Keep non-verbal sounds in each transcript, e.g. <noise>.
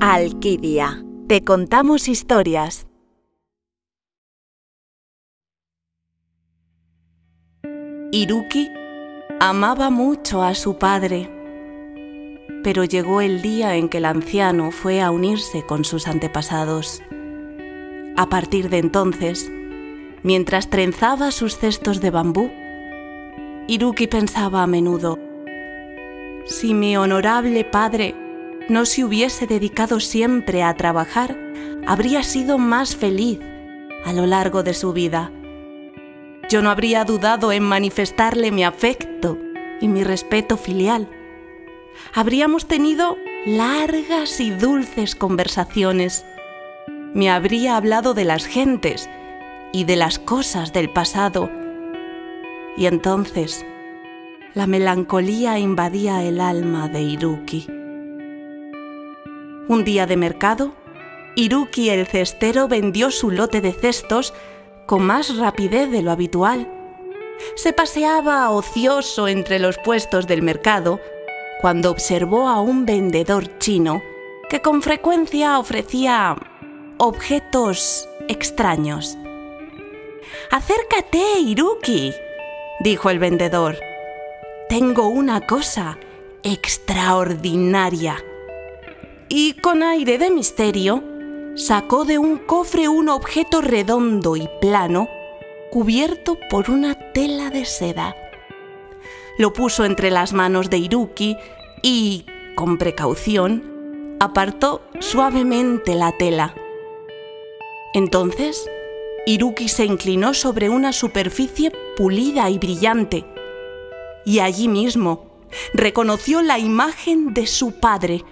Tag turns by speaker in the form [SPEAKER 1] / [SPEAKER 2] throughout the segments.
[SPEAKER 1] Alquidia. Te contamos historias.
[SPEAKER 2] Iruki amaba mucho a su padre, pero llegó el día en que el anciano fue a unirse con sus antepasados. A partir de entonces, mientras trenzaba sus cestos de bambú, Iruki pensaba a menudo, si mi honorable padre no se hubiese dedicado siempre a trabajar, habría sido más feliz a lo largo de su vida. Yo no habría dudado en manifestarle mi afecto y mi respeto filial. Habríamos tenido largas y dulces conversaciones. Me habría hablado de las gentes y de las cosas del pasado. Y entonces la melancolía invadía el alma de Iruki. Un día de mercado, Iruki el cestero vendió su lote de cestos con más rapidez de lo habitual. Se paseaba ocioso entre los puestos del mercado cuando observó a un vendedor chino que con frecuencia ofrecía objetos extraños. Acércate, Iruki, dijo el vendedor tengo una cosa extraordinaria. Y con aire de misterio, sacó de un cofre un objeto redondo y plano cubierto por una tela de seda. Lo puso entre las manos de Iruki y, con precaución, apartó suavemente la tela. Entonces, Iruki se inclinó sobre una superficie pulida y brillante y allí mismo reconoció la imagen de su padre,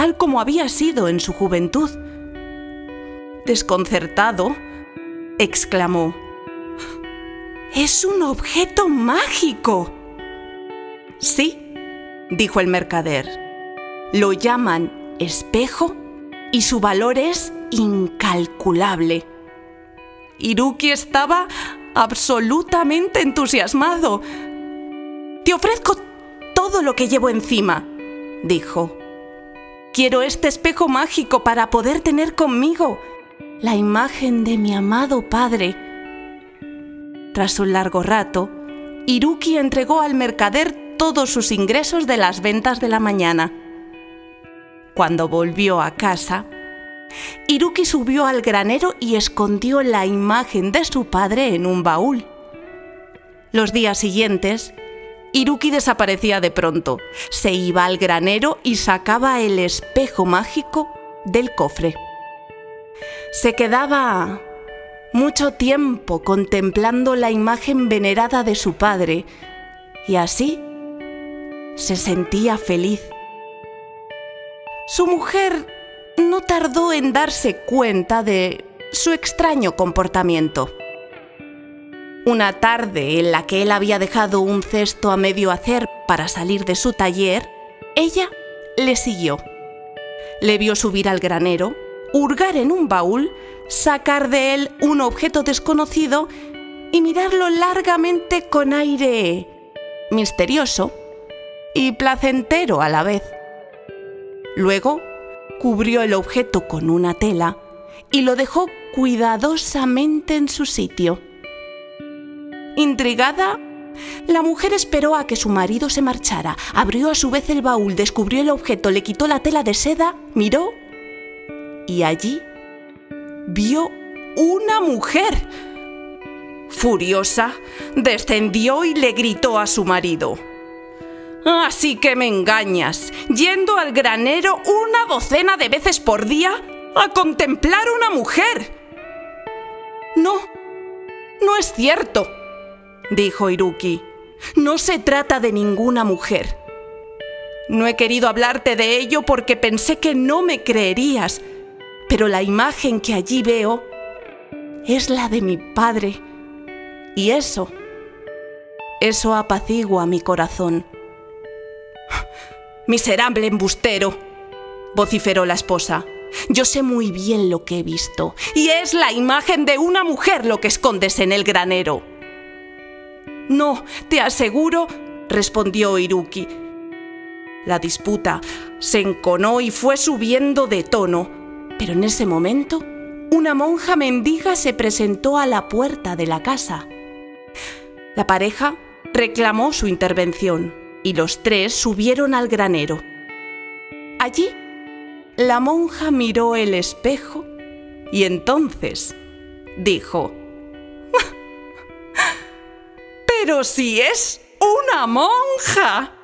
[SPEAKER 2] tal como había sido en su juventud. Desconcertado, exclamó, ¡Es un objeto mágico! Sí, dijo el mercader. Lo llaman espejo y su valor es incalculable. Iruki estaba absolutamente entusiasmado. Te ofrezco todo lo que llevo encima, dijo. Quiero este espejo mágico para poder tener conmigo la imagen de mi amado padre. Tras un largo rato, Iruki entregó al mercader todos sus ingresos de las ventas de la mañana. Cuando volvió a casa, Iruki subió al granero y escondió la imagen de su padre en un baúl. Los días siguientes, Iruki desaparecía de pronto. Se iba al granero y sacaba el espejo mágico del cofre. Se quedaba mucho tiempo contemplando la imagen venerada de su padre y así se sentía feliz. Su mujer no tardó en darse cuenta de su extraño comportamiento. Una tarde en la que él había dejado un cesto a medio hacer para salir de su taller, ella le siguió. Le vio subir al granero, hurgar en un baúl, sacar de él un objeto desconocido y mirarlo largamente con aire misterioso y placentero a la vez. Luego cubrió el objeto con una tela y lo dejó cuidadosamente en su sitio. Intrigada, la mujer esperó a que su marido se marchara, abrió a su vez el baúl, descubrió el objeto, le quitó la tela de seda, miró y allí vio una mujer. Furiosa, descendió y le gritó a su marido. Así que me engañas, yendo al granero una docena de veces por día a contemplar una mujer. No, no es cierto dijo Iruki. No se trata de ninguna mujer. No he querido hablarte de ello porque pensé que no me creerías, pero la imagen que allí veo es la de mi padre. Y eso, eso apacigua mi corazón. <laughs> Miserable embustero, vociferó la esposa. Yo sé muy bien lo que he visto, y es la imagen de una mujer lo que escondes en el granero. No, te aseguro, respondió Iruki, La disputa se enconó y fue subiendo de tono, pero en ese momento una monja mendiga se presentó a la puerta de la casa. La pareja reclamó su intervención y los tres subieron al granero. Allí, la monja miró el espejo y entonces dijo, Pero si es una monja.